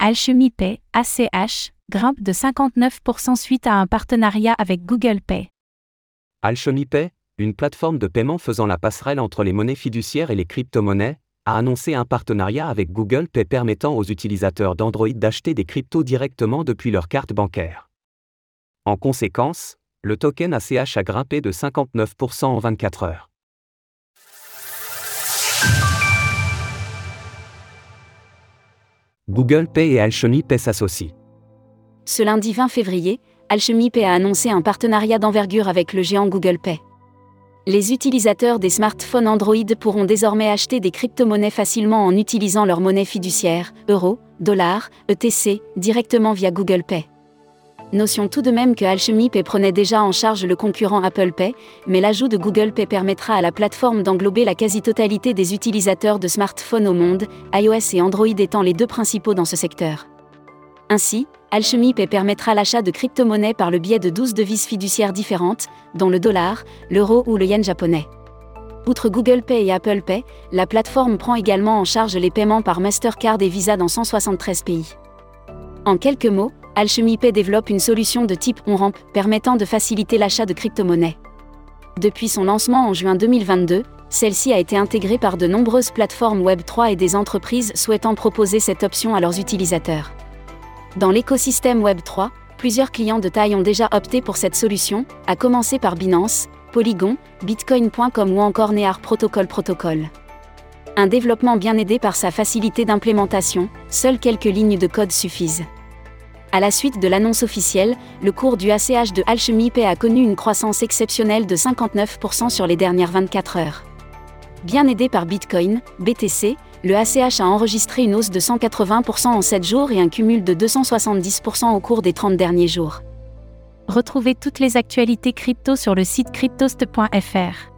Alchemy Pay, ACH, grimpe de 59% suite à un partenariat avec Google Pay. Alchemy Pay, une plateforme de paiement faisant la passerelle entre les monnaies fiduciaires et les crypto-monnaies, a annoncé un partenariat avec Google Pay permettant aux utilisateurs d'Android d'acheter des cryptos directement depuis leur carte bancaire. En conséquence, le token ACH a grimpé de 59% en 24 heures. Google Pay et Alchemy Pay s'associent. Ce lundi 20 février, Alchemy Pay a annoncé un partenariat d'envergure avec le géant Google Pay. Les utilisateurs des smartphones Android pourront désormais acheter des crypto-monnaies facilement en utilisant leur monnaie fiduciaire, euros, dollars, ETC, directement via Google Pay. Notion tout de même que Alchemy Pay prenait déjà en charge le concurrent Apple Pay, mais l'ajout de Google Pay permettra à la plateforme d'englober la quasi-totalité des utilisateurs de smartphones au monde, iOS et Android étant les deux principaux dans ce secteur. Ainsi, Alchemy Pay permettra l'achat de crypto-monnaies par le biais de 12 devises fiduciaires différentes, dont le dollar, l'euro ou le yen japonais. Outre Google Pay et Apple Pay, la plateforme prend également en charge les paiements par Mastercard et Visa dans 173 pays. En quelques mots, Alchemy Pay développe une solution de type on-ramp permettant de faciliter l'achat de crypto-monnaies. Depuis son lancement en juin 2022, celle-ci a été intégrée par de nombreuses plateformes Web3 et des entreprises souhaitant proposer cette option à leurs utilisateurs. Dans l'écosystème Web3, plusieurs clients de taille ont déjà opté pour cette solution, à commencer par Binance, Polygon, Bitcoin.com ou encore Near Protocol Protocol. Un développement bien aidé par sa facilité d'implémentation, seules quelques lignes de code suffisent. À la suite de l'annonce officielle, le cours du ACH de Alchemy Pay a connu une croissance exceptionnelle de 59% sur les dernières 24 heures. Bien aidé par Bitcoin, BTC, le ACH a enregistré une hausse de 180% en 7 jours et un cumul de 270% au cours des 30 derniers jours. Retrouvez toutes les actualités crypto sur le site cryptost.fr.